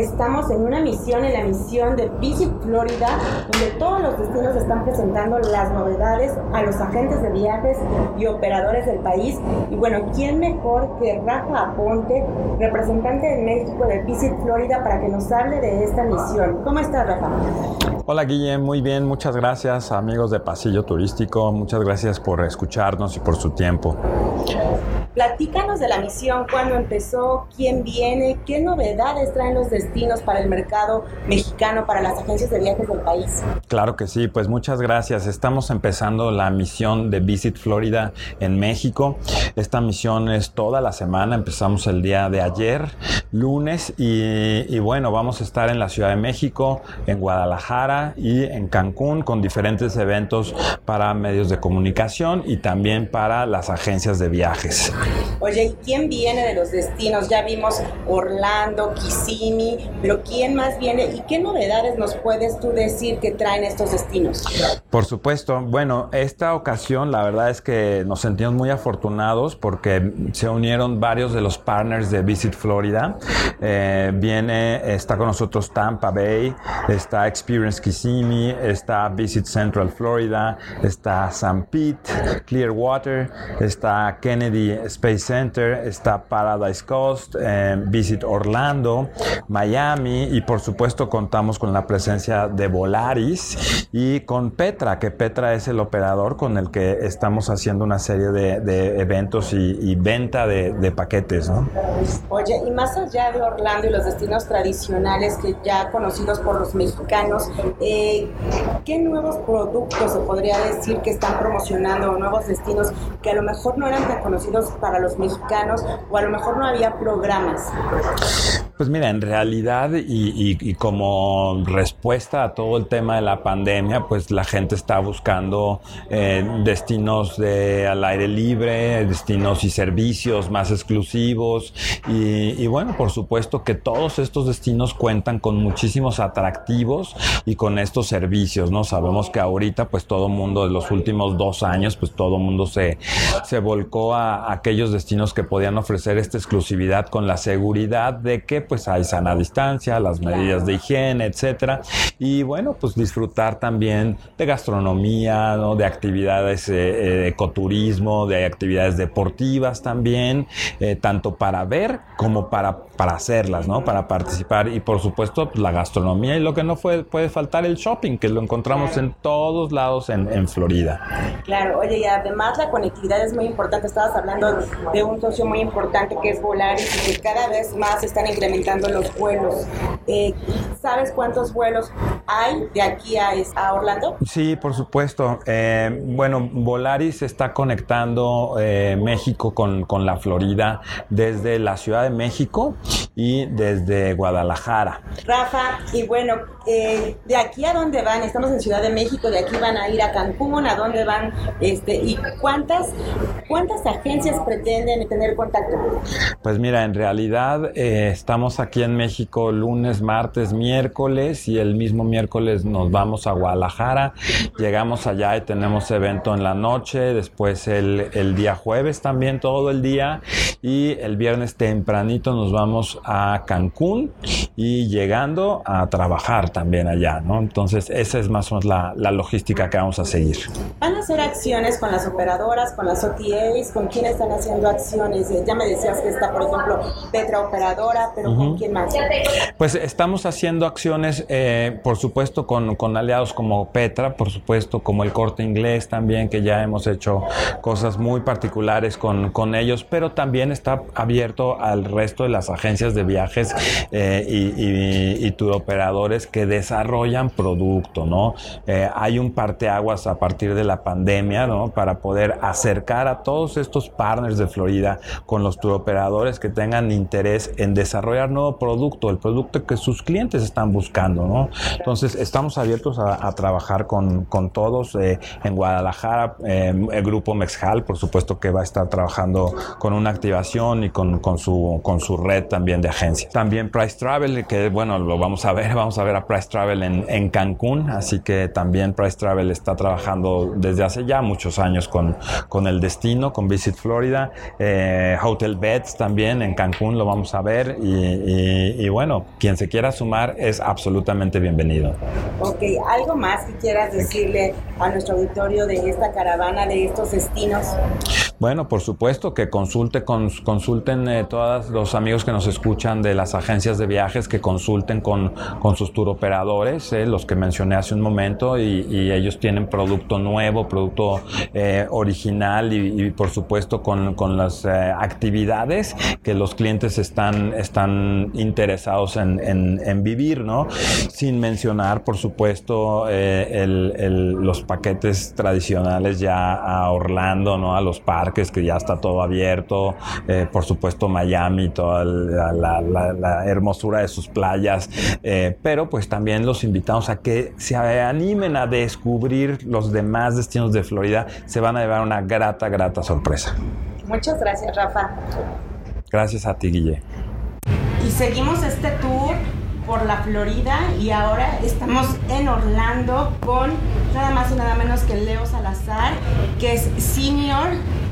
estamos en una misión, en la misión de Visit Florida, donde todos los destinos están presentando las novedades a los agentes de viajes y operadores del país. Y bueno, ¿quién mejor que Rafa Aponte, representante de México de Visit Florida, para que nos hable de esta misión? ¿Cómo estás, Rafa? Hola Guille, muy bien, muchas gracias amigos de Pasillo Turístico, muchas gracias por escucharnos y por su tiempo. Platícanos de la misión, cuándo empezó, quién viene, qué novedades traen los destinos para el mercado mexicano, para las agencias de viajes del país. Claro que sí, pues muchas gracias. Estamos empezando la misión de Visit Florida en México. Esta misión es toda la semana, empezamos el día de ayer, lunes, y, y bueno, vamos a estar en la Ciudad de México, en Guadalajara y en Cancún con diferentes eventos para medios de comunicación y también para las agencias de viajes. Oye, ¿y quién viene de los destinos? Ya vimos Orlando, Kissimmee, pero ¿quién más viene y qué novedades nos puedes tú decir que traen estos destinos? Por supuesto. Bueno, esta ocasión la verdad es que nos sentimos muy afortunados porque se unieron varios de los partners de Visit Florida. Eh, viene, está con nosotros Tampa Bay, está Experience Kissimmee, está Visit Central Florida, está San Pete, Clearwater, está Kennedy Space Center, está Paradise Coast, eh, Visit Orlando, Miami y por supuesto contamos con la presencia de Volaris y con Petra, que Petra es el operador con el que estamos haciendo una serie de, eventos y, venta de, paquetes. ¿no? Oye, y más allá de Orlando y los destinos tradicionales que ya conocidos por los mexicanos, eh, ¿qué nuevos productos se podría decir que están promocionando o nuevos destinos que a lo mejor no eran tan conocidos para los mexicanos o a lo mejor no había programas? Pues mira, en realidad y, como respuesta a todo el tema de la pandemia, pues la gente está buscando eh, destinos de, al aire libre, destinos y servicios más exclusivos y, bueno, por supuesto que todos estos destinos cuentan con muchísimos atractivos y con estos servicios, ¿no? Sabemos que ahorita pues todo mundo, de los últimos dos años, pues todo mundo se, se volcó a aquellos destinos que podían ofrecer esta exclusividad con la seguridad de que pues hay sana distancia, las medidas de higiene, etcétera. Y bueno, pues disfrutar también de gastronomía, ¿no? de actividades eh, de ecoturismo, de actividades deportivas también, eh, tanto para ver como para, para hacerlas, ¿no? Para participar. Y por supuesto, pues, la gastronomía y lo que no fue, puede faltar el shopping, que lo encontramos en todos lados en, en Florida. Claro, oye, y además la conectividad es muy importante. Estabas hablando de un socio muy importante que es Volaris y que cada vez más están incrementando los vuelos. Eh, ¿Sabes cuántos vuelos hay de aquí a, a Orlando? Sí, por supuesto. Eh, bueno, Volaris está conectando eh, México con, con la Florida desde la Ciudad de México y desde Guadalajara. Rafa, y bueno, ¿de aquí a dónde van? Estamos en Ciudad de México, de aquí van a ir a Cancún, ¿a dónde van? Este, ¿Y cuántas, cuántas agencias pretenden tener contacto? Pues mira, en realidad estamos aquí en México lunes, martes, miércoles y el mismo miércoles nos vamos a Guadalajara. Llegamos allá y tenemos evento en la noche, después el, el día jueves también todo el día y el viernes tempranito nos vamos a Cancún y llegando a trabajar también allá, ¿no? Entonces esa es más o menos la, la logística que vamos a seguir. ¿Van a hacer acciones con las operadoras, con las OTAs? ¿Con quién están haciendo acciones? Ya me decías que está, por ejemplo, Petra Operadora, pero ¿con quién más? Pues estamos haciendo acciones, eh, por supuesto, con, con, aliados como Petra, por supuesto, como el Corte Inglés también, que ya hemos hecho cosas muy particulares con, con ellos, pero también está abierto al resto de las agencias de viajes eh, y, y, y turoperadores que desarrollan producto, ¿no? Eh, hay un parteaguas a partir de la pandemia, ¿no? Para poder acercar a todos estos partners de Florida con los turoperadores que tengan interés en desarrollar nuevo producto, el producto que sus clientes están buscando, ¿no? Entonces, estamos abiertos a, a trabajar con, con todos. Eh, en Guadalajara, eh, el grupo Mexhal, por supuesto que va a estar trabajando con una actividad operación y con, con, su, con su red también de agencias. También Price Travel, que bueno, lo vamos a ver, vamos a ver a Price Travel en, en Cancún, así que también Price Travel está trabajando desde hace ya muchos años con, con el destino, con Visit Florida, eh, Hotel Beds también en Cancún lo vamos a ver y, y, bueno, quien se quiera sumar es absolutamente bienvenido. Ok, ¿algo más que quieras decirle a nuestro auditorio de esta caravana, de estos destinos? Bueno, por supuesto que consulte, consulten eh, todos los amigos que nos escuchan de las agencias de viajes, que consulten con, con sus turoperadores, eh, los que mencioné hace un momento, y, ellos tienen producto nuevo, producto eh, original y, por supuesto con, con las actividades que los clientes están, están interesados en, en, vivir, ¿no? Sin mencionar, por supuesto, el, los paquetes tradicionales ya a Orlando, ¿no? A los parques es que ya está todo abierto, eh, por supuesto Miami, toda la, hermosura de sus playas, eh, pero pues también los invitamos a que se animen a descubrir los demás destinos de Florida, se van a llevar una grata, grata sorpresa. Muchas gracias, Rafa. Gracias a ti, Guille. Y seguimos este tour por la Florida y ahora estamos en Orlando con nada más y nada menos que Leo Salazar, que es senior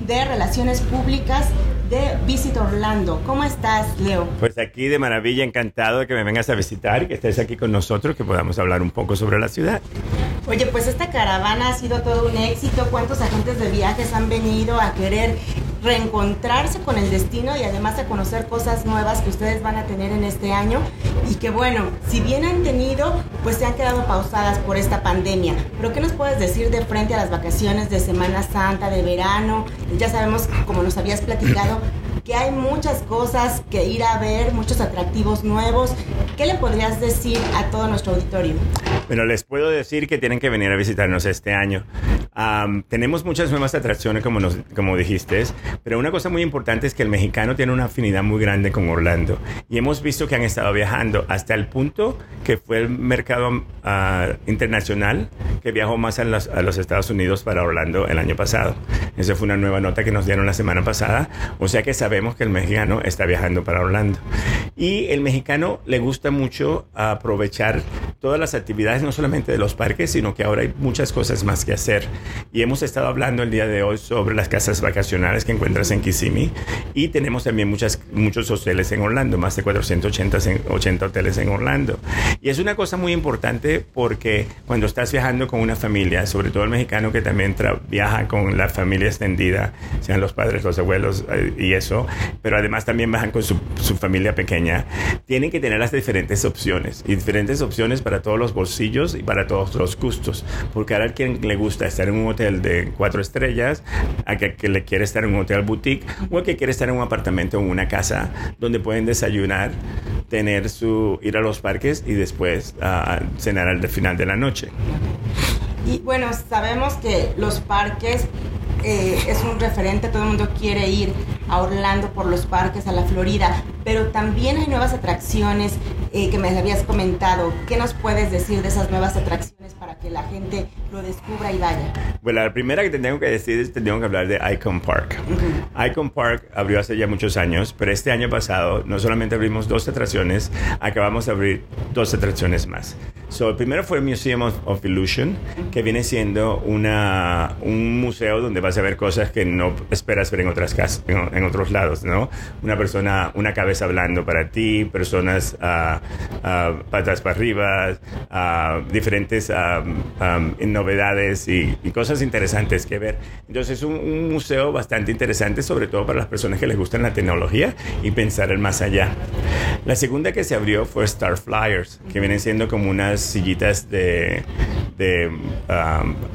de Relaciones Públicas de Visit Orlando. ¿Cómo estás, Leo? Pues aquí de maravilla, encantado de que me vengas a visitar y que estés aquí con nosotros, que podamos hablar un poco sobre la ciudad. Oye, pues esta caravana ha sido todo un éxito. ¿Cuántos agentes de viajes han venido a querer reencontrarse con el destino y además a conocer cosas nuevas que ustedes van a tener en este año y que bueno, si bien han tenido, pues se han quedado pausadas por esta pandemia. Pero ¿qué nos puedes decir de frente a las vacaciones de Semana Santa, de verano? Ya sabemos, como nos habías platicado, que hay muchas cosas que ir a ver, muchos atractivos nuevos. ¿Qué le podrías decir a todo nuestro auditorio? Bueno, les puedo decir que tienen que venir a visitarnos este año. tenemos muchas nuevas atracciones, como, nos, como dijiste, pero una cosa muy importante es que el mexicano tiene una afinidad muy grande con Orlando. Y hemos visto que han estado viajando hasta el punto que fue el mercado ah, internacional que viajó más a los, a los Estados Unidos para Orlando el año pasado. Esa fue una nueva nota que nos dieron la semana pasada. O sea que sabemos que el mexicano está viajando para Orlando. Y el mexicano le gusta mucho aprovechar todas las actividades, no solamente de los parques, sino que ahora hay muchas cosas más que hacer. Y hemos estado hablando el día de hoy sobre las casas vacacionales que encuentras en Kissimmee. Y tenemos también muchas, muchos hoteles en Orlando, más de 480 80 hoteles en Orlando. Y es una cosa muy importante porque cuando estás viajando con una familia, sobre todo el mexicano que también viaja con la familia extendida, sean los padres, los abuelos eh, y eso, pero además también bajan con su, familia pequeña, tienen que tener las diferentes opciones y diferentes opciones para todos los bolsillos y para todos los gustos, porque ahora a quien le gusta estar en un hotel de cuatro estrellas, a que, le quiere estar en un hotel boutique o a que quiere estar en un apartamento o una casa donde pueden desayunar, tener su ir a los parques y después uh, cenar al final de la noche. Y bueno, sabemos que los parques eh, es un referente, todo el mundo quiere ir a Orlando por los parques, a la Florida, pero también hay nuevas atracciones eh, que me habías comentado. ¿Qué nos puedes decir de esas nuevas atracciones para que la gente lo descubra y vaya? Bueno, la primera que te tengo que decir es que tengo que hablar de Icon Park. Icon Park abrió hace ya muchos años, pero este año pasado no solamente abrimos dos atracciones, acabamos de abrir dos atracciones más. So, el primero fue el Museum of, Illusion, que viene siendo una, un museo donde vas a ver cosas que no esperas ver en otras casas, en, otros lados, ¿no? Una persona, una cabeza hablando para ti, personas uh, patas para arriba, uh, diferentes novedades y, cosas interesantes que ver. Entonces es un, un, museo bastante interesante, sobre todo para las personas que les gustan la tecnología y pensar en más allá. La segunda que se abrió fue Star Flyers, que vienen siendo como unas sillitas de, de,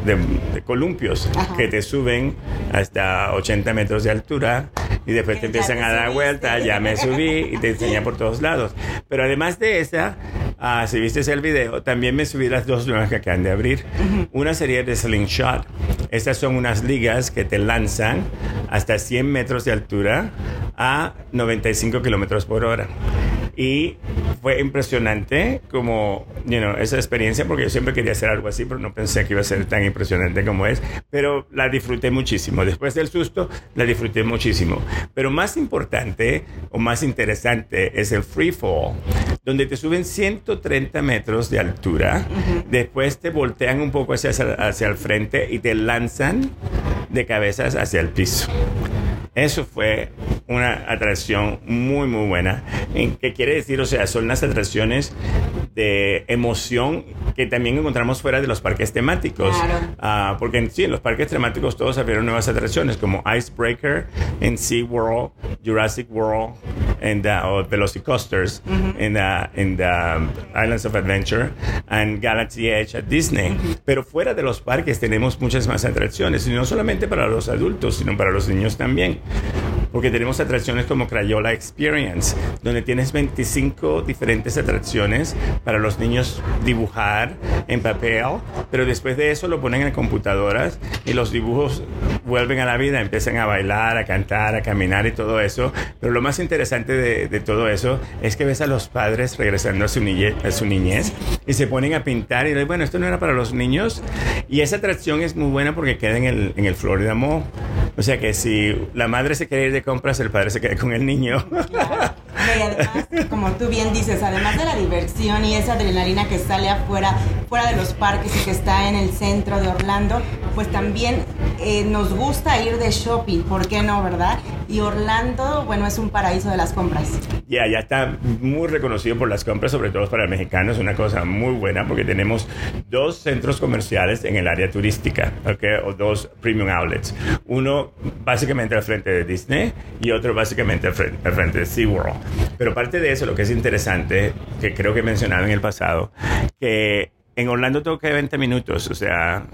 de, columpios que te suben hasta 80 metros de altura y después te empiezan a dar vuelta, ya me subí y te enseñan por todos lados. Pero además de esa, ah, si viste el video, también me subí las dos nuevas que acaban de abrir. Una sería de Slingshot. Estas son unas ligas que te lanzan hasta 100 metros de altura a 95 kilómetros por hora. Y fue impresionante como, you know, esa experiencia, porque yo siempre quería hacer algo así, pero no pensé que iba a ser tan impresionante como es. Pero la disfruté muchísimo. Después del susto, la disfruté muchísimo. Pero más importante o más interesante es el free fall, donde te suben 130 metros de altura, después te voltean un poco hacia, hacia el frente y te lanzan de cabezas hacia el piso. Eso fue una atracción muy, muy buena. ¿Qué quiere decir? O sea, son las atracciones de emoción que también encontramos fuera de los parques temáticos. Ah, porque en, sí, en los parques temáticos todos abrieron nuevas atracciones como Icebreaker en SeaWorld, Jurassic World and, uh, o Velocicoasters en, en Islands of Adventure and Galaxy Edge at Disney. Pero fuera de los parques tenemos muchas más atracciones, y no solamente para los adultos, sino para los niños también porque tenemos atracciones como Crayola Experience, donde tienes 25 diferentes atracciones para los niños dibujar en papel, pero después de eso lo ponen en computadoras y los dibujos vuelven a la vida, empiezan a bailar, a cantar, a caminar y todo eso. Pero lo más interesante de, todo eso es que ves a los padres regresando a su, niñez, y se ponen a pintar y bueno, esto no era para los niños. Y esa atracción es muy buena porque queda en el, en el Florida Mall. O sea que si la madre se quiere ir de compras, el padre se queda con el niño. Y además, como tú bien dices, además de la diversión y esa adrenalina que sale afuera, fuera de los parques y que está en el centro de Orlando, pues también eh, nos gusta ir de shopping, ¿por qué no, verdad? Y Orlando, bueno, es un paraíso de las compras. Ya, ya está muy reconocido por las compras, sobre todo para el mexicano, es una cosa muy buena porque tenemos dos centros comerciales en el área turística, ¿ok? O dos premium outlets. Uno básicamente al frente de Disney y otro básicamente al frente, al frente de SeaWorld. Pero parte de eso, lo que es interesante, que creo que he mencionado en el pasado, que en Orlando tengo que 20 minutos, o sea,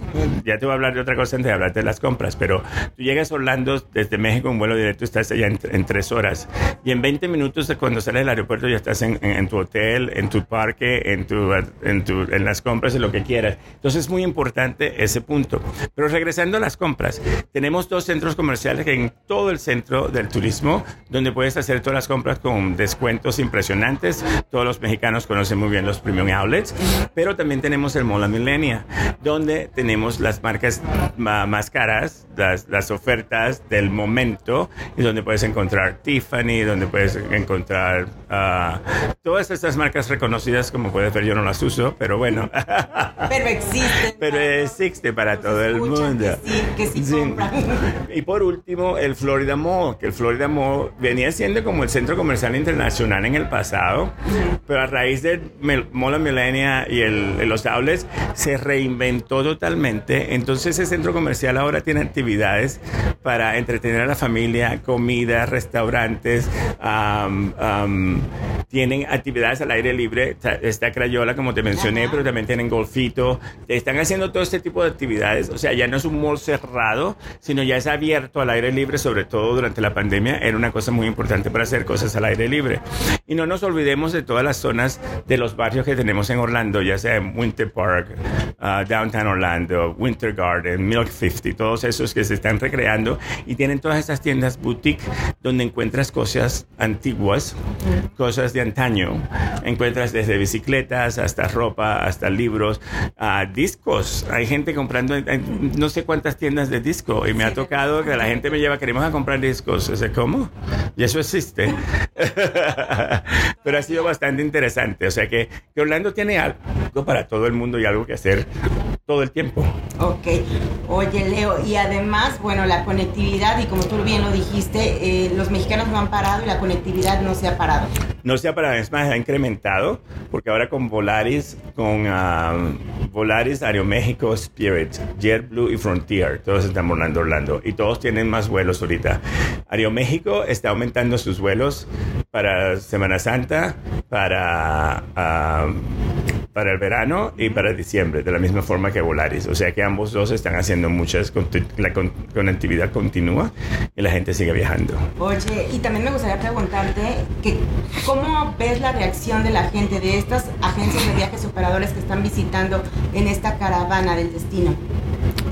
ya te voy a hablar de otra cosa antes de hablarte de las compras, pero tú llegas a Orlando desde México en vuelo directo, estás allá en, tres horas y en 20 minutos cuando sales del aeropuerto ya estás en, tu hotel, en tu parque, en, tu, en, tu, en las compras, en lo que quieras. Entonces es muy importante ese punto. Pero regresando a las compras, tenemos dos centros comerciales en todo el centro del turismo donde puedes hacer todas las compras con descuentos impresionantes. Todos los mexicanos conocen muy bien los premium outlets, pero también tenemos el Mola Millenia, donde tenemos las marcas más caras, las, las ofertas del momento, y donde puedes encontrar Tiffany, donde puedes encontrar uh, todas estas marcas reconocidas, como puedes ver, yo no las uso, pero bueno. Pero existe. Pero existe para todo el mundo. Que sí, que sí, Y por último, el Florida Mall, que el Florida Mall venía siendo como el centro comercial internacional en el pasado, pero a raíz del Mola Millenia y el, los se reinventó totalmente. Entonces ese centro comercial ahora tiene actividades para entretener a la familia, comida, restaurantes, tienen actividades al aire libre. Está Crayola, como te mencioné, pero también tienen golfito. Están haciendo todo este tipo de actividades. O sea, ya no es un mall cerrado, sino ya es abierto al aire libre, sobre todo durante la pandemia. Era una cosa muy importante para hacer cosas al aire libre. Y no nos olvidemos de todas las zonas de los barrios que tenemos en Orlando, ya sea en Winter Park, uh, Downtown Orlando, Winter Garden, Milk 50, todos esos que se están recreando y tienen todas estas tiendas boutique donde encuentras cosas antiguas, cosas de antaño. Encuentras desde bicicletas hasta ropa, hasta libros, uh, discos. Hay gente comprando no sé cuántas tiendas de disco y me ha tocado que la gente me lleva, queremos a comprar discos. ¿Cómo? Y eso existe. Pero ha sido bastante interesante. O sea que, que Orlando tiene algo para todo el mundo y algo que hacer todo el tiempo. Ok. Oye, Leo, y además, bueno, la conectividad, y como tú bien lo dijiste, eh, los mexicanos no han parado y la conectividad no se ha parado. No se ha parado, es más, ha incrementado, porque ahora con Volaris, con uh, Volaris, Aeroméxico, Spirit, JetBlue y Frontier, todos están volando Orlando y todos tienen más vuelos ahorita. Aeroméxico está aumentando sus vuelos para Semana Santa, para... Uh, para el verano y para diciembre, de la misma forma que Volaris. O sea que ambos dos están haciendo muchas, la conectividad continúa y la gente sigue viajando. Oye, y también me gustaría preguntarte que, cómo ves la reacción de la gente, de estas agencias de viajes operadores que están visitando en esta caravana del destino.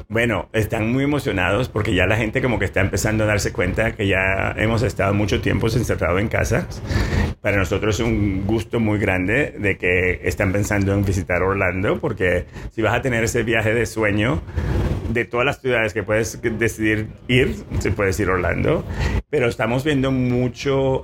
Bueno, están muy emocionados porque ya la gente como que está empezando a darse cuenta que ya hemos estado mucho tiempo encerrados en casa. Para nosotros es un gusto muy grande de que están pensando en visitar Orlando porque si vas a tener ese viaje de sueño, de todas las ciudades que puedes decidir ir, se puede ir Orlando, pero estamos viendo mucho,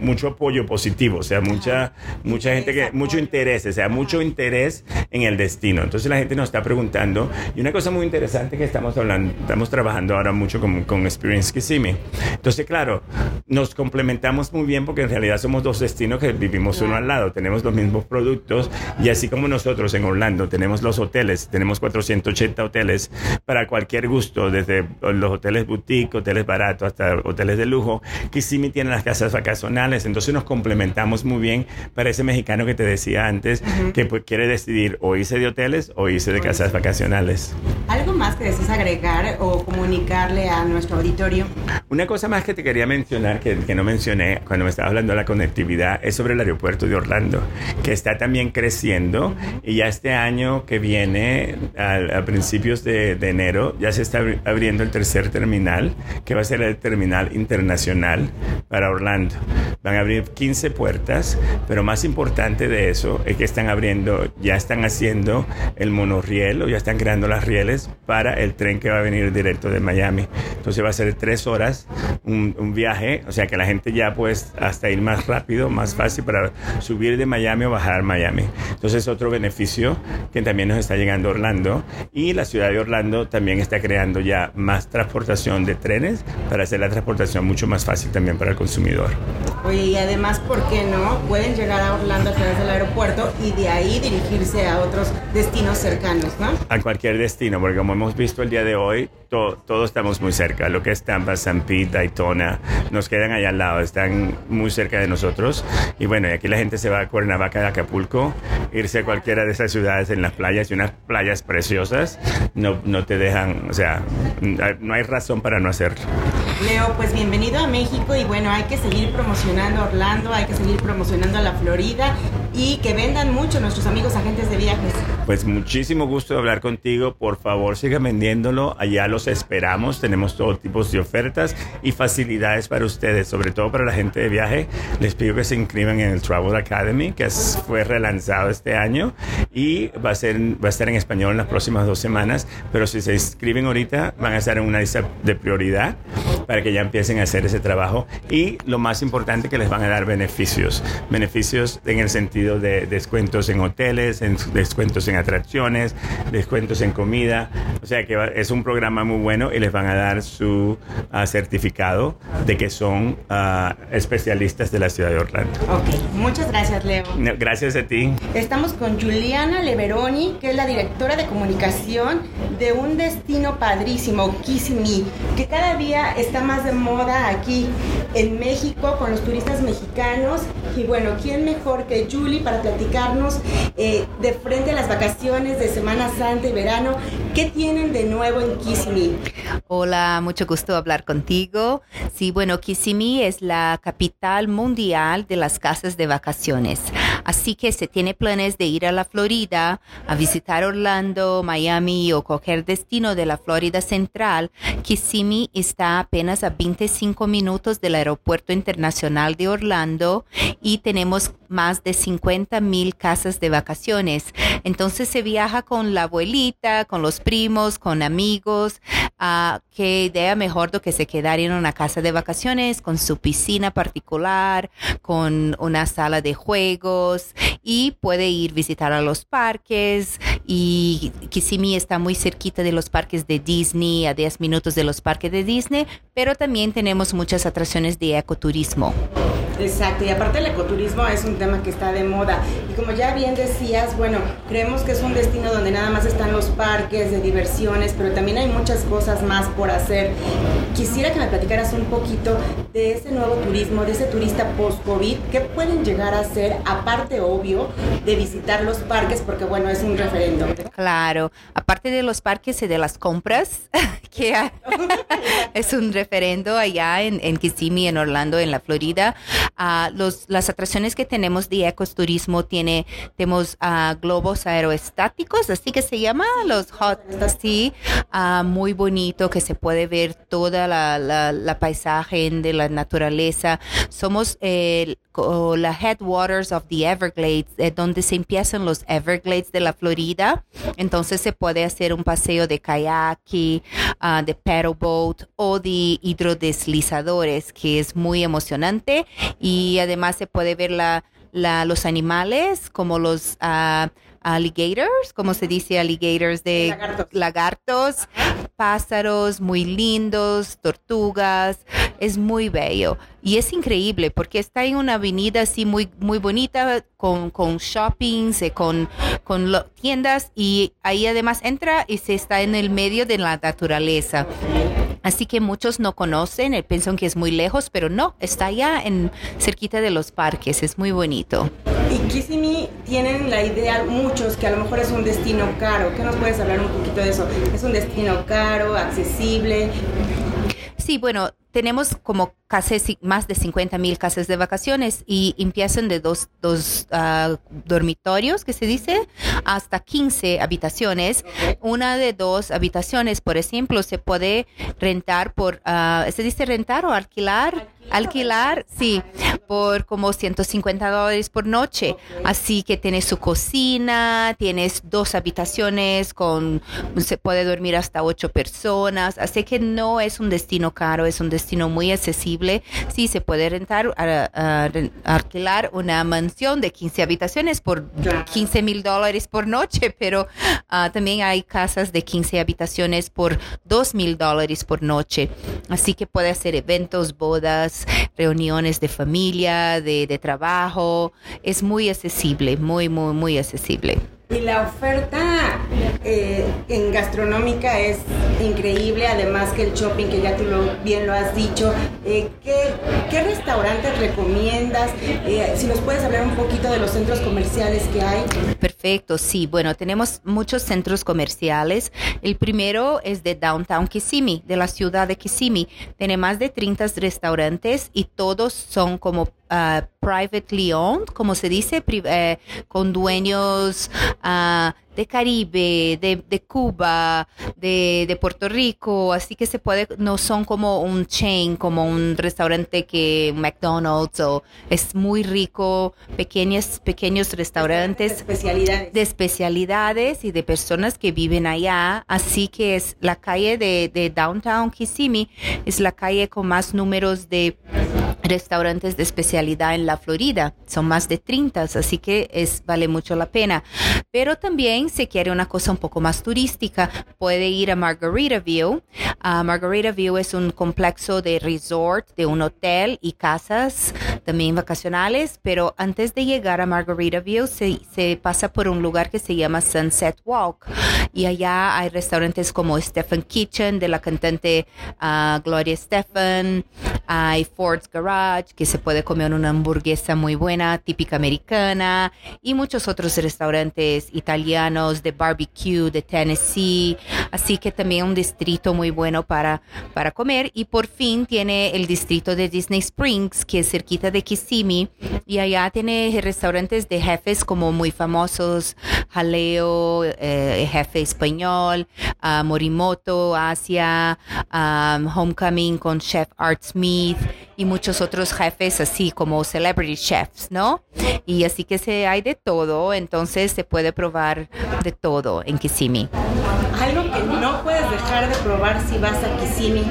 mucho apoyo positivo, o sea, mucha, mucha gente que, mucho interés, o sea, mucho interés en el destino. Entonces la gente nos está preguntando, y una cosa muy interesante que estamos hablando, estamos trabajando ahora mucho con, con Experience Kissimmee. Entonces, claro, nos complementamos muy bien porque en realidad somos dos destinos que vivimos uno al lado, tenemos los mismos productos y así como nosotros en Orlando tenemos los hoteles, tenemos 480 hoteles para cualquier gusto, desde los hoteles boutique, hoteles baratos hasta hoteles de lujo. Kissimmee tiene las casas vacacionales, entonces nos complementamos muy bien para ese mexicano que te decía antes, que pues, quiere decidir o irse de hoteles o irse de casas vacacionales. ¿Algo más que desees agregar o comunicarle a nuestro auditorio? Una cosa más que te quería mencionar, que, que no mencioné cuando me estaba hablando de la conectividad, es sobre el aeropuerto de Orlando, que está también creciendo y ya este año que viene, a, a principios de de, enero ya se está abriendo el tercer terminal, que va a ser el terminal internacional para Orlando. Van a abrir 15 puertas, pero más importante de eso es que están abriendo, ya están haciendo el monorriel o ya están creando las rieles para el tren que va a venir directo de Miami. Entonces va a ser tres horas un, viaje, o sea que la gente ya pues hasta ir más rápido, más fácil para subir de Miami o bajar a Miami. Entonces otro beneficio que también nos está llegando a Orlando y la ciudad de Orlando también está creando ya más transportación de trenes para hacer la transportación mucho más fácil también para el consumidor. Oye, y además, ¿por qué no? Pueden llegar a Orlando a través del aeropuerto y de ahí dirigirse a otros destinos cercanos, ¿no? A cualquier destino, porque como hemos visto el día de hoy, todos estamos muy cerca. Lo que es Tampa, San Pete, Daytona, nos quedan allá al lado, están muy cerca de nosotros. Y bueno, aquí la gente se va a Cuernavaca de Acapulco, irse a cualquiera de esas ciudades en las playas y unas playas preciosas, no, no te dejan, o sea, no hay razón para no hacerlo. Leo, pues bienvenido a México y bueno, hay que seguir promocionando Orlando, hay que seguir promocionando la Florida y que vendan mucho nuestros amigos agentes de viajes. Pues muchísimo gusto de hablar contigo, por favor siga vendiéndolo, allá los esperamos, tenemos todo tipo de ofertas y facilidades para ustedes, sobre todo para la gente de viaje. Les pido que se inscriban en el Travel Academy, que fue relanzado este año y va a, ser, va a estar en español en las próximas dos semanas, pero si se inscriben ahorita van a estar en una lista de prioridad para que ya empiecen a hacer ese trabajo. Y lo más importante que les van a dar beneficios, beneficios en el sentido de descuentos en hoteles, en descuentos en atracciones, descuentos en comida, o sea que es un programa muy bueno y les van a dar su ah, certificado de que son ah, especialistas de la ciudad de Orlando. Ok, muchas gracias Leo. gracias a ti. Estamos con Juliana Leveroni, que es la directora de comunicación de un destino padrísimo, Kissimmee, que cada día está más de moda aquí en México con los turistas mexicanos. Y bueno, ¿quién mejor que Julie para platicarnos eh, de frente a las vacaciones de Semana Santa y verano? ¿Qué tienen de nuevo en Kissimmee? Hola, mucho gusto hablar contigo. Sí, bueno, Kissimmee es la capital mundial de las casas de vacaciones. Así que si tiene planes de ir a la Florida, a visitar Orlando, Miami o cualquier destino de la Florida Central, Kissimmee está apenas a 25 minutos del Aeropuerto Internacional de Orlando y tenemos más de 50 mil casas de vacaciones. Entonces se viaja con la abuelita, con los primos, con amigos. Uh, qué idea mejor do que se quedar en una casa de vacaciones con su piscina particular, con una sala de juegos y puede ir visitar a los parques y Kissimmee está muy cerquita de los parques de Disney, a 10 minutos de los parques de Disney, pero también tenemos muchas atracciones de ecoturismo. Exacto, y aparte el ecoturismo es un tema que está de moda. Y como ya bien decías, bueno, creemos que es un destino donde nada más están los parques de diversiones, pero también hay muchas cosas más por hacer. Quisiera que me platicaras un poquito de ese nuevo turismo, de ese turista post-COVID, ¿qué pueden llegar a hacer, aparte, obvio, de visitar los parques, porque bueno, es un referendo. Claro, aparte de los parques y de las compras, que es un referendo allá en, en Kissimmee, en Orlando, en la Florida. Ah, los, las atracciones que tenemos de ecoturismo tiene, tenemos ah, globos aeroestáticos, así que se llama los hot, sí, ah, muy bonito que se puede ver toda la, la, paisaje de la naturaleza. Somos el la headwaters of the Everglades, eh, donde se empiezan los Everglades de la Florida. Entonces se puede hacer un paseo de kayak, uh, de paddleboat o de hidrodeslizadores, que es muy emocionante. Y además se puede ver la, la, los animales como los... Uh, alligators, como se dice alligators de lagartos, pájaros muy lindos, tortugas, es muy bello y es increíble porque está en una avenida así muy muy bonita con, con shoppings, eh, con, con tiendas y ahí además entra y se está en el medio de la naturaleza. Así que muchos no conocen, eh, piensan que es muy lejos, pero no, está allá en cerquita de los parques, es muy bonito. Y Kissimmee tienen la idea muchos que a lo mejor es un destino caro. ¿Qué nos puedes hablar un poquito de eso? ¿Es un destino caro, accesible? Sí, bueno, tenemos como casi más de 50 mil casas de vacaciones y empiezan de dos, dos ah, dormitorios, que se dice, hasta 15 habitaciones. Una de dos habitaciones, por ejemplo, se puede rentar por, uh, ¿se dice rentar o alquilar? Alquilar, sí, por como 150 dólares por noche. Así que tienes su cocina, tienes dos habitaciones con, se puede dormir hasta ocho personas. Así que no es un destino caro, es un destino muy accesible. Sí, se puede rentar, alquilar una mansión de 15 habitaciones por 15 mil dólares por noche, pero ah, también hay casas de 15 habitaciones por 2 mil dólares por noche. Así que puede hacer eventos, bodas, reuniones de familia, de, de trabajo. Es muy accesible, muy, muy, muy accesible. Y la oferta eh, en gastronómica es increíble, además que el shopping, que ya tú lo, bien lo has dicho. Eh, ¿qué, restaurantes recomiendas? Eh, si nos puedes hablar un poquito de los centros comerciales que hay. Perfecto, sí. Bueno, tenemos muchos centros comerciales. El primero es de Downtown Kissimmee, de la ciudad de Kissimmee. Tiene más de 30 restaurantes y todos son como uh, privately owned, como se dice, eh, con dueños uh, de Caribe, de, de Cuba, de, de, Puerto Rico, así que se puede, no son como un chain, como un restaurante que McDonald's o es muy rico, pequeños, pequeños restaurantes de especialidades. de especialidades y de personas que viven allá, así que es la calle de, de Downtown Kissimmee, es la calle con más números de restaurantes de especialidad en la Florida. Son más de 30, así que es, vale mucho la pena. Pero también si quiere una cosa un poco más turística, puede ir a Margaritaville. Uh, Margaritaville es un complejo de resort, de un hotel y casas también vacacionales, pero antes de llegar a Margaritaville se, se pasa por un lugar que se llama Sunset Walk. Y allá hay restaurantes como Stephen Kitchen de la cantante uh, Gloria Stephen, hay Ford's Garage que se puede comer una hamburguesa muy buena, típica americana. Y muchos otros restaurantes italianos de barbecue de Tennessee, así que también un distrito muy bueno para, para comer. Y por fin tiene el distrito de Disney Springs que es cerquita de de y allá tiene restaurantes de jefes como muy famosos, Jaleo, eh, jefe español, uh, Morimoto, Asia, um, Homecoming con Chef Art Smith y muchos otros jefes así como celebrity chefs, ¿no? Y así que se hay de todo, entonces se puede probar de todo en Kissimmee. Algo que no puedes dejar de probar si vas a Kissimmee.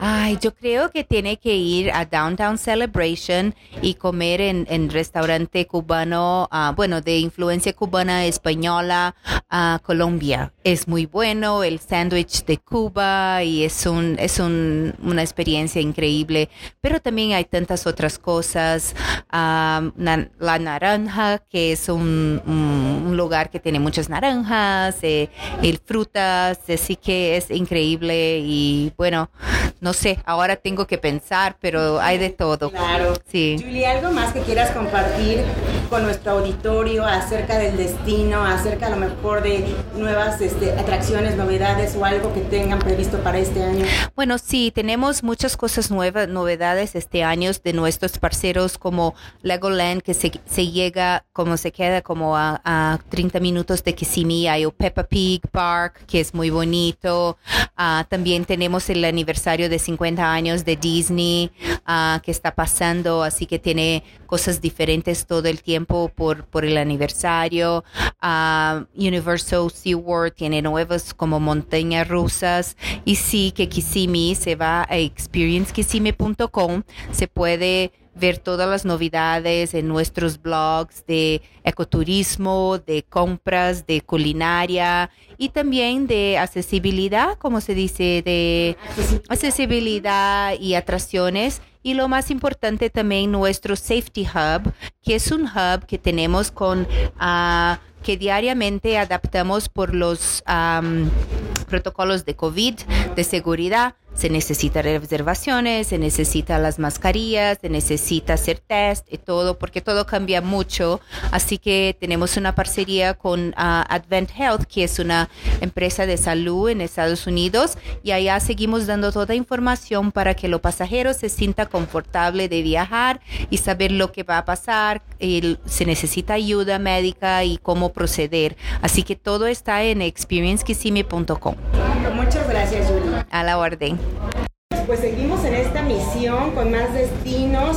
Ay, yo creo que tiene que ir a Downtown Celebration y comer en, en restaurante cubano, uh, bueno, de influencia cubana española a Colombia. Es muy bueno el sándwich de Cuba y es un es un, una experiencia increíble. Pero también hay tantas otras cosas. Uh, la naranja, que es un, un, lugar que tiene muchas naranjas, eh, el frutas, así que es increíble y bueno, no sé, ahora tengo que pensar, pero hay de todo. Claro. Sí. Julie, ¿algo más que quieras compartir con nuestro auditorio acerca del destino, acerca a lo mejor de nuevas este, atracciones, novedades o algo que tengan previsto para este año? Bueno, sí, tenemos muchas cosas nuevas, novedades este año de nuestros parceros como Legoland, que se, llega, como se queda como a, 30 minutos de Kissimmee. Hay Peppa Pig Park, que es muy bonito. Ah, también tenemos el aniversario de 50 años de Disney, ah, que está pasando, así que tiene cosas diferentes todo el tiempo por, por el aniversario. Uh, Universal SeaWorld tiene nuevas como montañas rusas. Y sí que Kissimmee se va a experiencekissime.com. Se puede ver todas las novedades en nuestros blogs de ecoturismo, de compras, de culinaria y también de accesibilidad, como se dice, de accesibilidad y atracciones. Y lo más importante también nuestro Safety Hub, que es un hub que tenemos con... Uh, que diariamente adaptamos por los protocolos de COVID, de seguridad, se necesita reservaciones, se necesita las mascarillas, se necesita hacer test y todo, porque todo cambia mucho. Así que tenemos una parcería con ah, Advent Health, que es una empresa de salud en Estados Unidos, y allá seguimos dando toda información para que los pasajeros se sienta confortable de viajar y saber lo que va a pasar, se necesita ayuda médica y cómo proceder. Así que todo está en experiencekissime.com. Muchas gracias. A la orden. Pues seguimos en esta misión con más destinos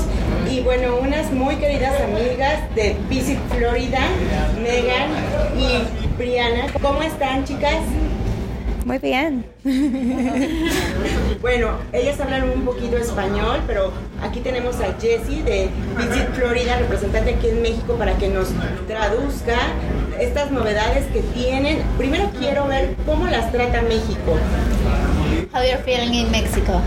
y bueno, unas muy queridas amigas de Visit Florida, Megan y Brianna. ¿Cómo están, chicas? Muy bien. bueno, ellas hablan un poquito español, pero aquí tenemos a Jessie de Visit Florida, representante aquí en México, para que nos traduzca estas novedades que tienen. Primero quiero ver cómo las trata México. How you're feeling in Mexico?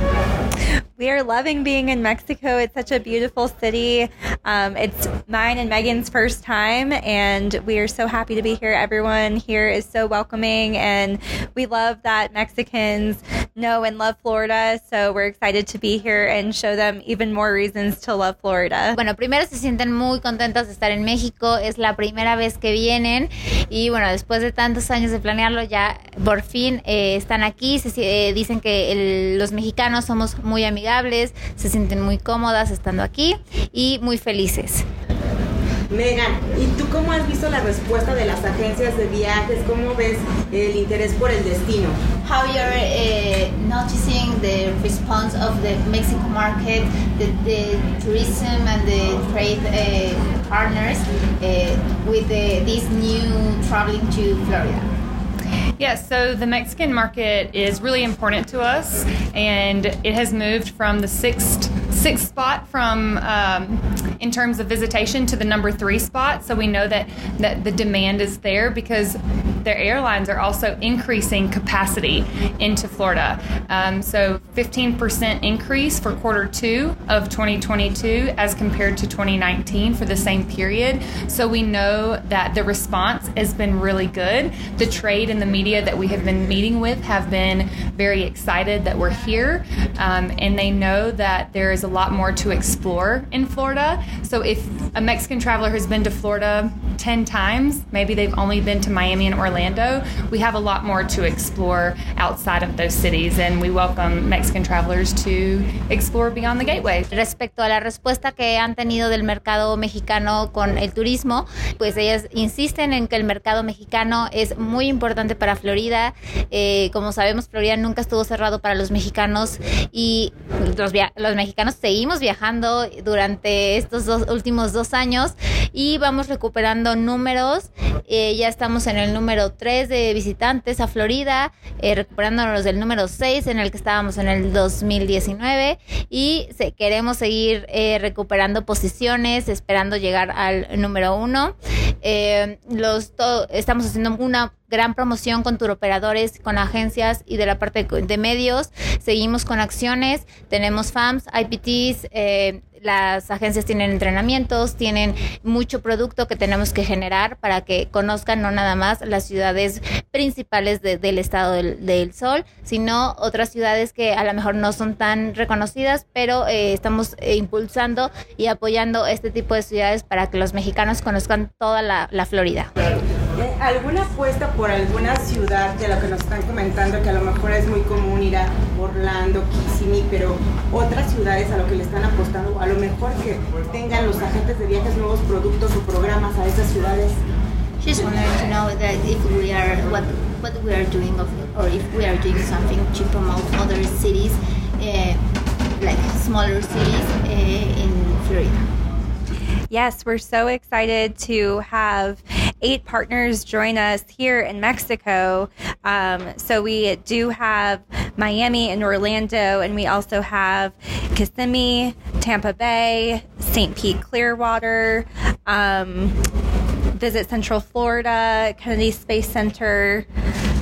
We are loving being in Mexico. It's such a beautiful city. Um, it's mine and Megan's first time, and we are so happy to be here. Everyone here is so welcoming, and we love that Mexicans know and love Florida. So we're excited to be here and show them even more reasons to love Florida. Bueno, primero se sienten muy contentos de estar en México. Es la primera vez que vienen, y bueno, después de tantos años de planearlo, ya por fin eh, están aquí. Se, eh, dicen que el, los mexicanos somos muy amigables se sienten muy cómodas estando aquí y muy felices. Megan, ¿y tú cómo has visto la respuesta de las agencias de viajes? ¿Cómo ves el interés por el destino? How you're uh, noticing the response of the Mexico market, the, the tourism and the trade uh, partners uh, with the, this new traveling to Florida? Yes, so the Mexican market is really important to us, and it has moved from the sixth sixth spot from um, in terms of visitation to the number three spot. So we know that that the demand is there because their airlines are also increasing capacity into Florida. Um, so 15% increase for quarter two of 2022 as compared to 2019 for the same period. So we know that the response has been really good. The trade and the media that we have been meeting with have been very excited that we're here, um, and they know that there is a lot more to explore in Florida. So if a Mexican traveler has been to Florida 10 times, maybe they've only been to Miami and Orlando, we have a lot more to explore outside of those cities, and we welcome Mexican travelers to explore beyond the gateway. Respecto a la respuesta que han tenido del mercado mexicano con el turismo, pues ellas insisten en que el mercado mexicano es muy importante para Florida. Eh, como sabemos, Florida nunca estuvo cerrado para los mexicanos y los, los mexicanos seguimos viajando durante estos dos últimos dos años y vamos recuperando números. Eh, ya estamos en el número 3 de visitantes a Florida, eh, recuperándonos del número 6 en el que estábamos en el 2019 y se, queremos seguir eh, recuperando posiciones, esperando llegar al número 1. Los, estamos haciendo una gran promoción con turoperadores, con agencias y de la parte de medios. Seguimos con acciones, tenemos FAMS, IPTs, eh, las agencias tienen entrenamientos, tienen mucho producto que tenemos que generar para que conozcan no nada más las ciudades principales del estado del, sol, sino otras ciudades que a lo mejor no son tan reconocidas, pero eh, estamos eh, impulsando y apoyando este tipo de ciudades para que los mexicanos conozcan toda la, la Florida. ¿Alguna apuesta por alguna ciudad? ciudad de lo que nos están comentando, que a lo mejor es muy común ir a Orlando, Kissimmee, pero otras ciudades a lo que le están apostando, a lo mejor que tengan los agentes de viajes nuevos productos o programas a esas ciudades? Just wanted to know that if we are what what we are doing of, or if we are doing something to promote other cities, uh, like smaller cities uh, in Florida. Yes, we're so excited to have eight partners join us here in Mexico. Um, so we do have Miami and Orlando, and we also have Kissimmee, Tampa Bay, St. Pete Clearwater. Um, visit Central Florida, Kennedy Space Center. I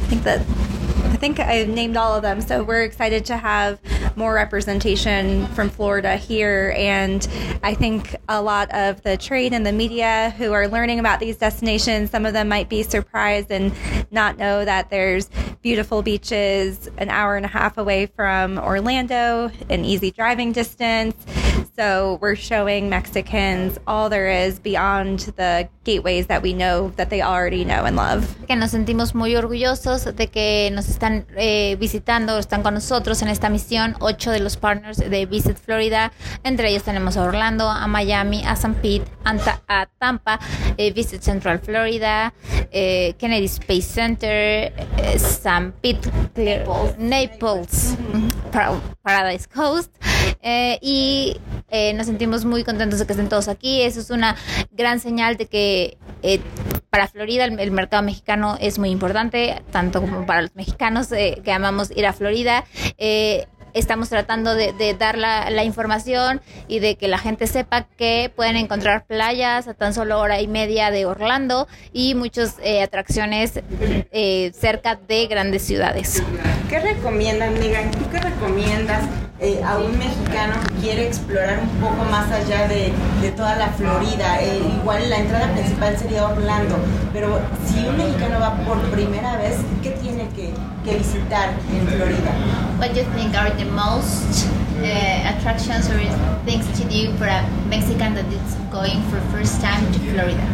think that I think I named all of them. So we're excited to have more representation from Florida here. And I think a lot of the trade and the media who are learning about these destinations, some of them might be surprised and not know that there's beautiful beaches an hour and a half away from Orlando, an easy driving distance. So we're showing Mexicans all there is beyond the gateways that we know that they already know and love. Que nos sentimos muy orgullosos de que nos están eh, visitando, están con nosotros en esta misión, ocho de los partners de Visit Florida. Entre ellos tenemos a Orlando, a Miami, a St. Pete, a Tampa, eh, Visit Central Florida, eh, Kennedy Space Center, eh, St. Pete, Naples, Naples Paradise Coast. Eh, y eh, nos sentimos muy contentos de que estén todos aquí. Eso es una gran señal de que eh, para Florida el, el, mercado mexicano es muy importante, tanto como para los mexicanos eh, que amamos ir a Florida. Eh, estamos tratando de, de dar la, la, información y de que la gente sepa que pueden encontrar playas a tan solo hora y media de Orlando y muchas eh, atracciones eh, cerca de grandes ciudades. ¿Qué recomiendan, Megan? ¿Tú qué recomiendas eh, a un mexicano que quiere explorar un poco más allá de, de toda la Florida? igual la entrada principal sería Orlando, pero si un mexicano va por primera vez, ¿qué que, que visitar en Florida? What do you think are the most uh, attractions or things to do for a Mexican that is going for first time to Florida,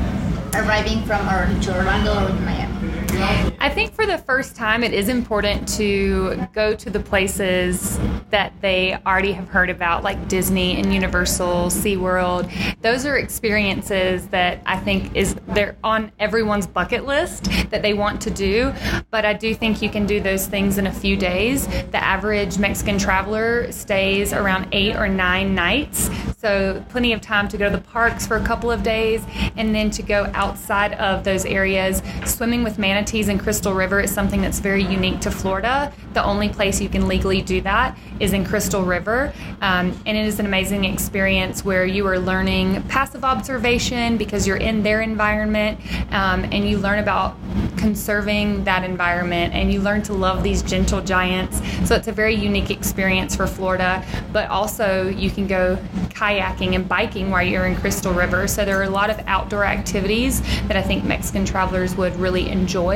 arriving from Orlando or Miami? I think for the first time, it is important to go to the places that they already have heard about, like Disney and Universal, SeaWorld. Those are experiences that I think is they're on everyone's bucket list that they want to do. But I do think you can do those things in a few days. The average Mexican traveler stays around eight or nine nights, so plenty of time to go to the parks for a couple of days, and then to go outside of those areas, swimming with manatees manatees in Crystal River is something that's very unique to Florida. The only place you can legally do that is in Crystal River. Um, and it is an amazing experience where you are learning passive observation because you're in their environment um, and you learn about conserving that environment and you learn to love these gentle giants. So it's a very unique experience for Florida. But also, you can go kayaking and biking while you're in Crystal River. So there are a lot of outdoor activities that I think Mexican travelers would really enjoy.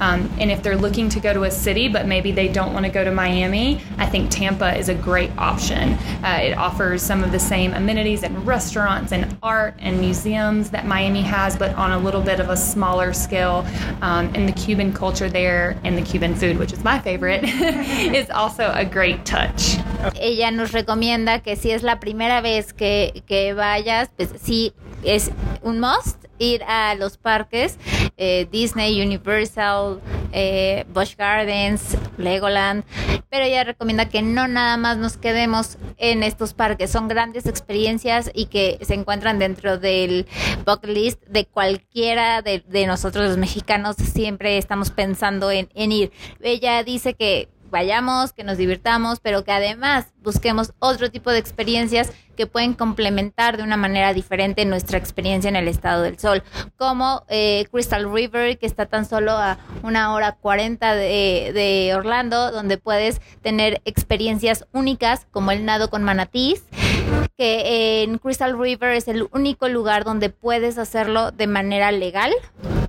Um, and if they're looking to go to a city, but maybe they don't want to go to Miami, I think Tampa is a great option. Uh, it offers some of the same amenities and restaurants and art and museums that Miami has, but on a little bit of a smaller scale. Um, and the Cuban culture there and the Cuban food, which is my favorite, is also a great touch. Ella nos recomienda que si es la primera vez que, que vayas, pues sí es un must ir a los parques eh, Disney, Universal, eh, Busch Gardens, Legoland, pero ella recomienda que no nada más nos quedemos en estos parques, son grandes experiencias y que se encuentran dentro del bucket list de cualquiera de, de nosotros los mexicanos, siempre estamos pensando en, en ir. Ella dice que vayamos, que nos divirtamos, pero que además busquemos otro tipo de experiencias que pueden complementar de una manera diferente nuestra experiencia en el estado del sol, como eh, Crystal River, que está tan solo a una hora cuarenta de, Orlando, donde puedes tener experiencias únicas como el nado con manatís, que en Crystal River es el único lugar donde puedes hacerlo de manera legal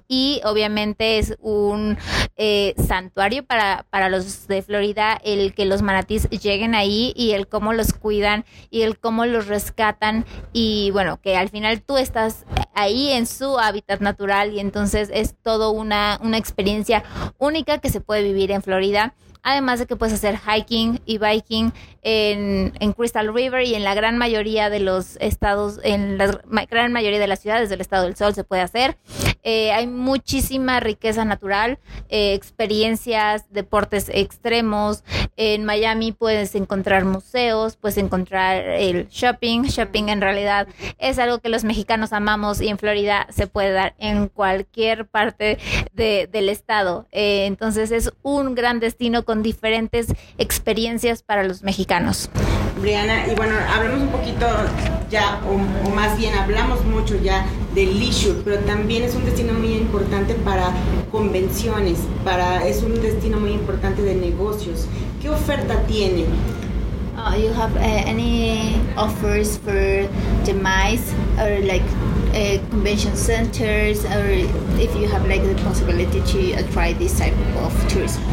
y obviamente es un eh, santuario para, para los de Florida el que los manatís lleguen ahí y el cómo los cuidan y el cómo los rescatan y bueno, que al final tú estás ahí en su hábitat natural y entonces es todo una, una experiencia única que se puede vivir en Florida. Además de que puedes hacer hiking y biking en, en, Crystal River y en la gran mayoría de los estados, en la gran mayoría de las ciudades del estado del sol se puede hacer. Eh, hay muchísima riqueza natural, eh, experiencias, deportes extremos. En Miami puedes encontrar museos, puedes encontrar el shopping. Shopping en realidad es algo que los mexicanos amamos y en Florida se puede dar en cualquier parte de, del estado. Eh, entonces es un gran destino con diferentes experiencias para los mexicanos. Briana, y bueno, hablemos un poquito ya, o, más bien hablamos mucho ya del leisure, pero también es un destino muy importante para convenciones, para es un destino muy importante de negocios. ¿Qué oferta tiene? Uh, you have uh, any offers for the MICE or like uh, convention centers, or if you have like the possibility to try this type of tourism?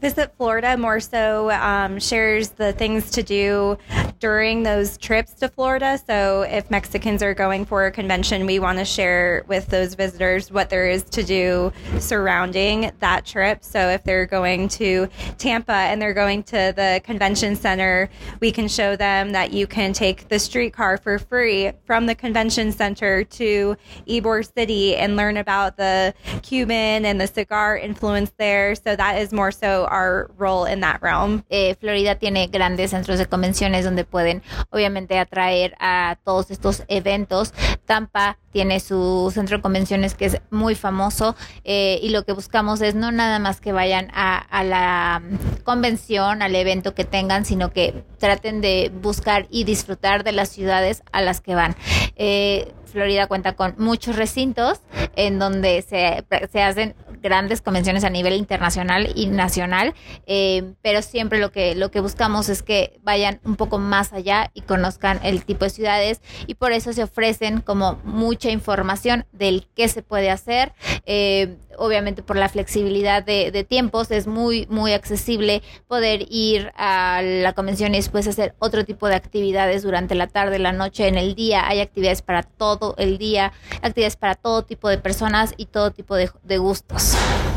Visit Florida more so um, shares the things to do during those trips to Florida. So if Mexicans are going for a convention, we want to share with those visitors what there is to do surrounding that trip. So if they're going to Tampa and they're going to the convention center, we can show them that you can take the streetcar for free from the convention center to Ybor City and learn about the Cuban and the cigar influence there. So that is more so our role in that realm. Eh, Florida tiene grandes centros de convenciones donde pueden obviamente atraer a todos estos eventos. Tampa tiene su centro de convenciones que es muy famoso eh, y lo que buscamos es no nada más que vayan a, la convención, al evento que tengan, sino que traten de buscar y disfrutar de las ciudades a las que van. Eh, Florida cuenta con muchos recintos en donde se, se hacen grandes convenciones a nivel internacional y nacional, eh, pero siempre lo que, lo que buscamos es que vayan un poco más allá y conozcan el tipo de ciudades y por eso se ofrecen como mucha información del qué se puede hacer. Eh, obviamente por la flexibilidad de, de, tiempos es muy, muy accesible poder ir a la convención y después hacer otro tipo de actividades durante la tarde, la noche, en el día. Hay actividades para todo el día, actividades para todo tipo de personas y todo tipo de, de gustos.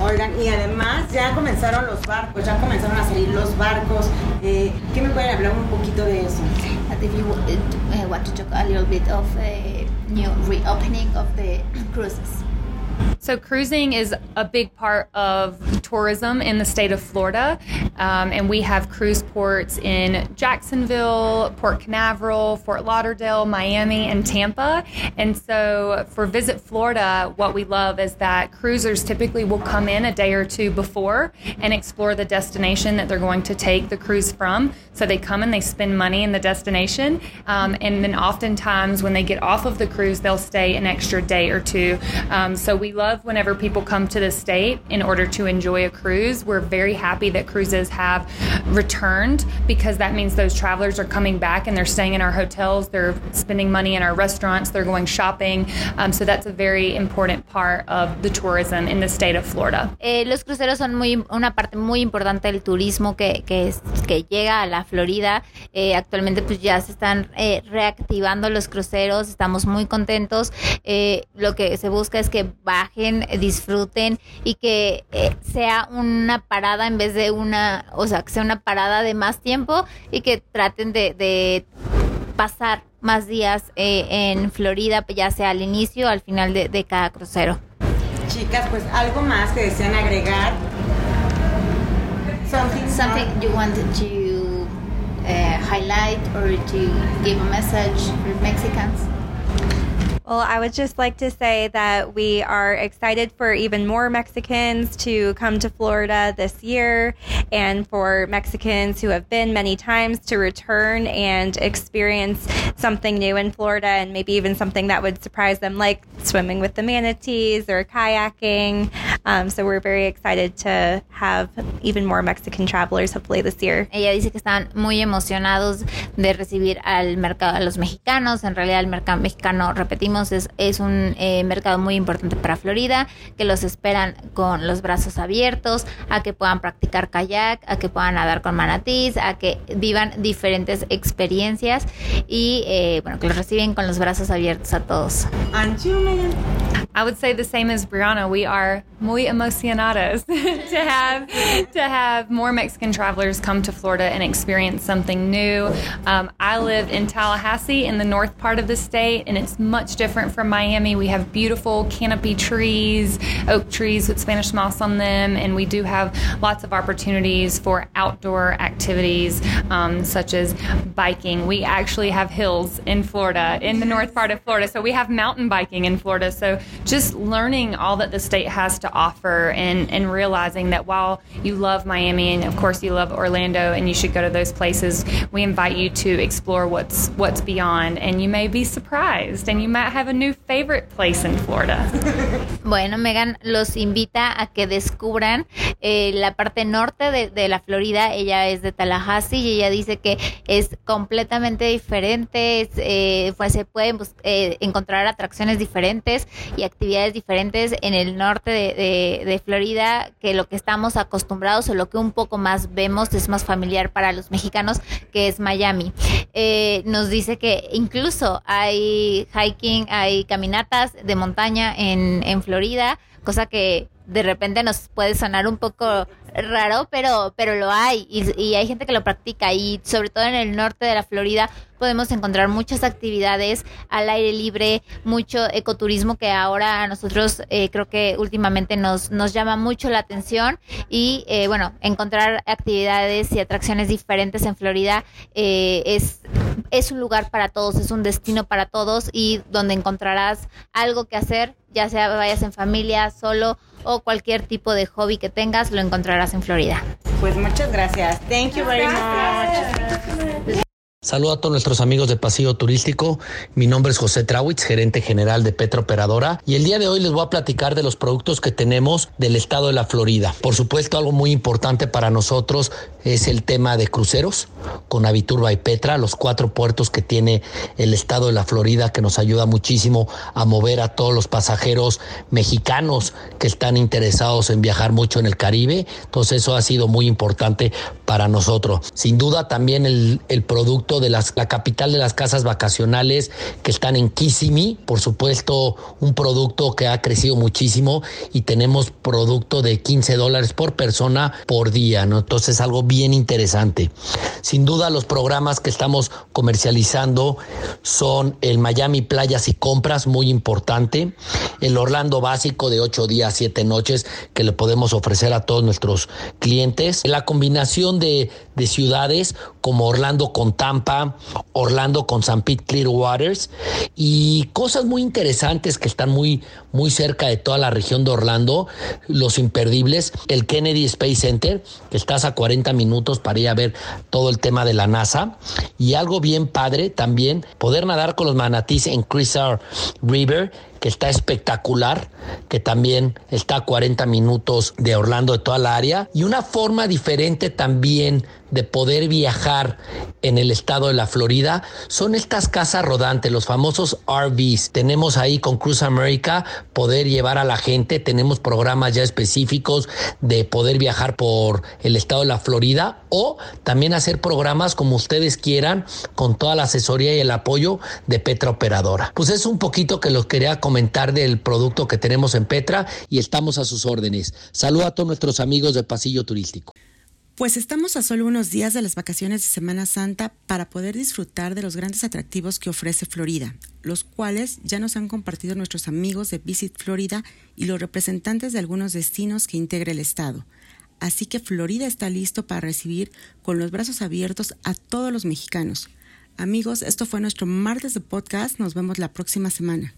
Oigan, y además ya comenzaron los barcos, ya comenzaron a salir los barcos. Eh, ¿Qué me pueden hablar un poquito de eso? If you uh, want to talk a little bit of a new reopening of the cruises. So, cruising is a big part of tourism in the state of Florida. Um, and we have cruise ports in Jacksonville, Port Canaveral, Fort Lauderdale, Miami, and Tampa. And so, for Visit Florida, what we love is that cruisers typically will come in a day or two before and explore the destination that they're going to take the cruise from. So, they come and they spend money in the destination. Um, and then, oftentimes, when they get off of the cruise, they'll stay an extra day or two. Um, so, we love whenever people come to the state in order to enjoy a cruise. We're very happy that cruises have returned because that means those travelers are coming back and they're staying in our hotels, they're spending money in our restaurants, they're going shopping. Um, so that's a very important part of the tourism in the state of Florida. Eh, los cruceros son muy, una parte muy importante del turismo que, que, que llega a la Florida. Eh, actualmente pues ya se están eh, reactivando los cruceros, estamos muy contentos. Eh, lo que se busca es que bajen, disfruten y que eh, sea una parada en vez de una, o sea, que sea una parada de más tiempo y que traten de, de pasar más días eh, en Florida, ya sea al inicio o al final de, de cada crucero. Chicas, pues algo más que desean agregar. Something, Something you wanted to uh, highlight or to give a message for Mexicans? Well, I would just like to say that we are excited for even more Mexicans to come to Florida this year and for Mexicans who have been many times to return and experience something new in Florida and maybe even something that would surprise them, like swimming with the manatees or kayaking. Um, so we're very excited to have even more Mexican travelers hopefully this year. Ella dice que están muy emocionados de recibir al mercado, a los mexicanos. En realidad, el mercado mexicano, repetimos, decimos es, es un eh, mercado muy importante para Florida, que los esperan con los brazos abiertos, a que puedan practicar kayak, a que puedan nadar con manatís, a que vivan diferentes experiencias y eh, bueno, que los reciben con los brazos abiertos a todos. I would say the same as Brianna. We are muy emocionadas to have to have more Mexican travelers come to Florida and experience something new. Um, I live in Tallahassee in the north part of the state, and it's much different from Miami. We have beautiful canopy trees, oak trees with Spanish moss on them, and we do have lots of opportunities for outdoor activities um, such as biking. We actually have hills in Florida, in the north part of Florida, so we have mountain biking in Florida. So just learning all that the state has to offer and, and realizing that while you love Miami and of course you love Orlando and you should go to those places, we invite you to explore what's what's beyond and you may be surprised and you might have a new favorite place in Florida. Bueno, Megan los invita a que descubran eh, la parte norte de, la Florida. Ella es de Tallahassee y ella dice que es completamente diferente. Eh, pues se pueden eh, encontrar atracciones diferentes y actividades diferentes en el norte de, de, Florida que lo que estamos acostumbrados o lo que un poco más vemos es más familiar para los mexicanos, que es Miami. Nos dice que incluso hay hiking, hay caminatas de montaña en, en Florida, cosa que de repente nos puede sonar un poco raro, pero, pero lo hay. Y, hay gente que lo practica. Y sobre todo en el norte de la Florida podemos encontrar muchas actividades al aire libre, mucho ecoturismo que ahora a nosotros eh, creo que últimamente nos, nos llama mucho la atención. Y eh, bueno, encontrar actividades y atracciones diferentes en Florida eh, es, es un lugar para todos, es un destino para todos. Y donde encontrarás algo que hacer, ya sea vayas en familia, solo o cualquier tipo de hobby que tengas, lo encontrarás en Florida. Pues muchas gracias. Thank you very much. Saludo a todos nuestros amigos de Pasillo Turístico. Mi nombre es José Trawitz, gerente general de Petro Operadora. Y el día de hoy les voy a platicar de los productos que tenemos del estado de la Florida. Por supuesto, algo muy importante para nosotros es el tema de cruceros con Aviturba y Petra, los cuatro puertos que tiene el estado de la Florida, que nos ayuda muchísimo a mover a todos los pasajeros mexicanos que están interesados en viajar mucho en el Caribe. Entonces, eso ha sido muy importante para nosotros. Sin duda, también el, el producto de las, la capital de las casas vacacionales que están en Kissimmee, por supuesto un producto que ha crecido muchísimo y tenemos producto de 15 dólares por persona por día, ¿no? Entonces algo bien interesante. Sin duda los programas que estamos comercializando son el Miami Playas y Compras, muy importante, el Orlando Básico de 8 días, 7 noches que le podemos ofrecer a todos nuestros clientes, la combinación de, de ciudades como Orlando con Tampa, Orlando con San Pete Clearwaters y cosas muy interesantes que están muy, muy cerca de toda la región de Orlando, los imperdibles, el Kennedy Space Center, que estás a 40 minutos para ir a ver todo el tema de la NASA. Y algo bien padre también, poder nadar con los manatís en Crisar River que está espectacular, que también está a 40 minutos de Orlando, de toda la área, y una forma diferente también de poder viajar en el estado de la Florida son estas casas rodantes, los famosos RVs. Tenemos ahí con Cruz America poder llevar a la gente, tenemos programas ya específicos de poder viajar por el estado de la Florida o también hacer programas como ustedes quieran con toda la asesoría y el apoyo de Petra Operadora. Pues es un poquito que los quería comentar del producto que tenemos en Petra y estamos a sus órdenes. Saludos a todos nuestros amigos del Pasillo Turístico. Pues estamos a solo unos días de las vacaciones de Semana Santa para poder disfrutar de los grandes atractivos que ofrece Florida, los cuales ya nos han compartido nuestros amigos de Visit Florida y los representantes de algunos destinos que integra el estado. Así que Florida está listo para recibir con los brazos abiertos a todos los mexicanos. Amigos, esto fue nuestro martes de podcast. Nos vemos la próxima semana.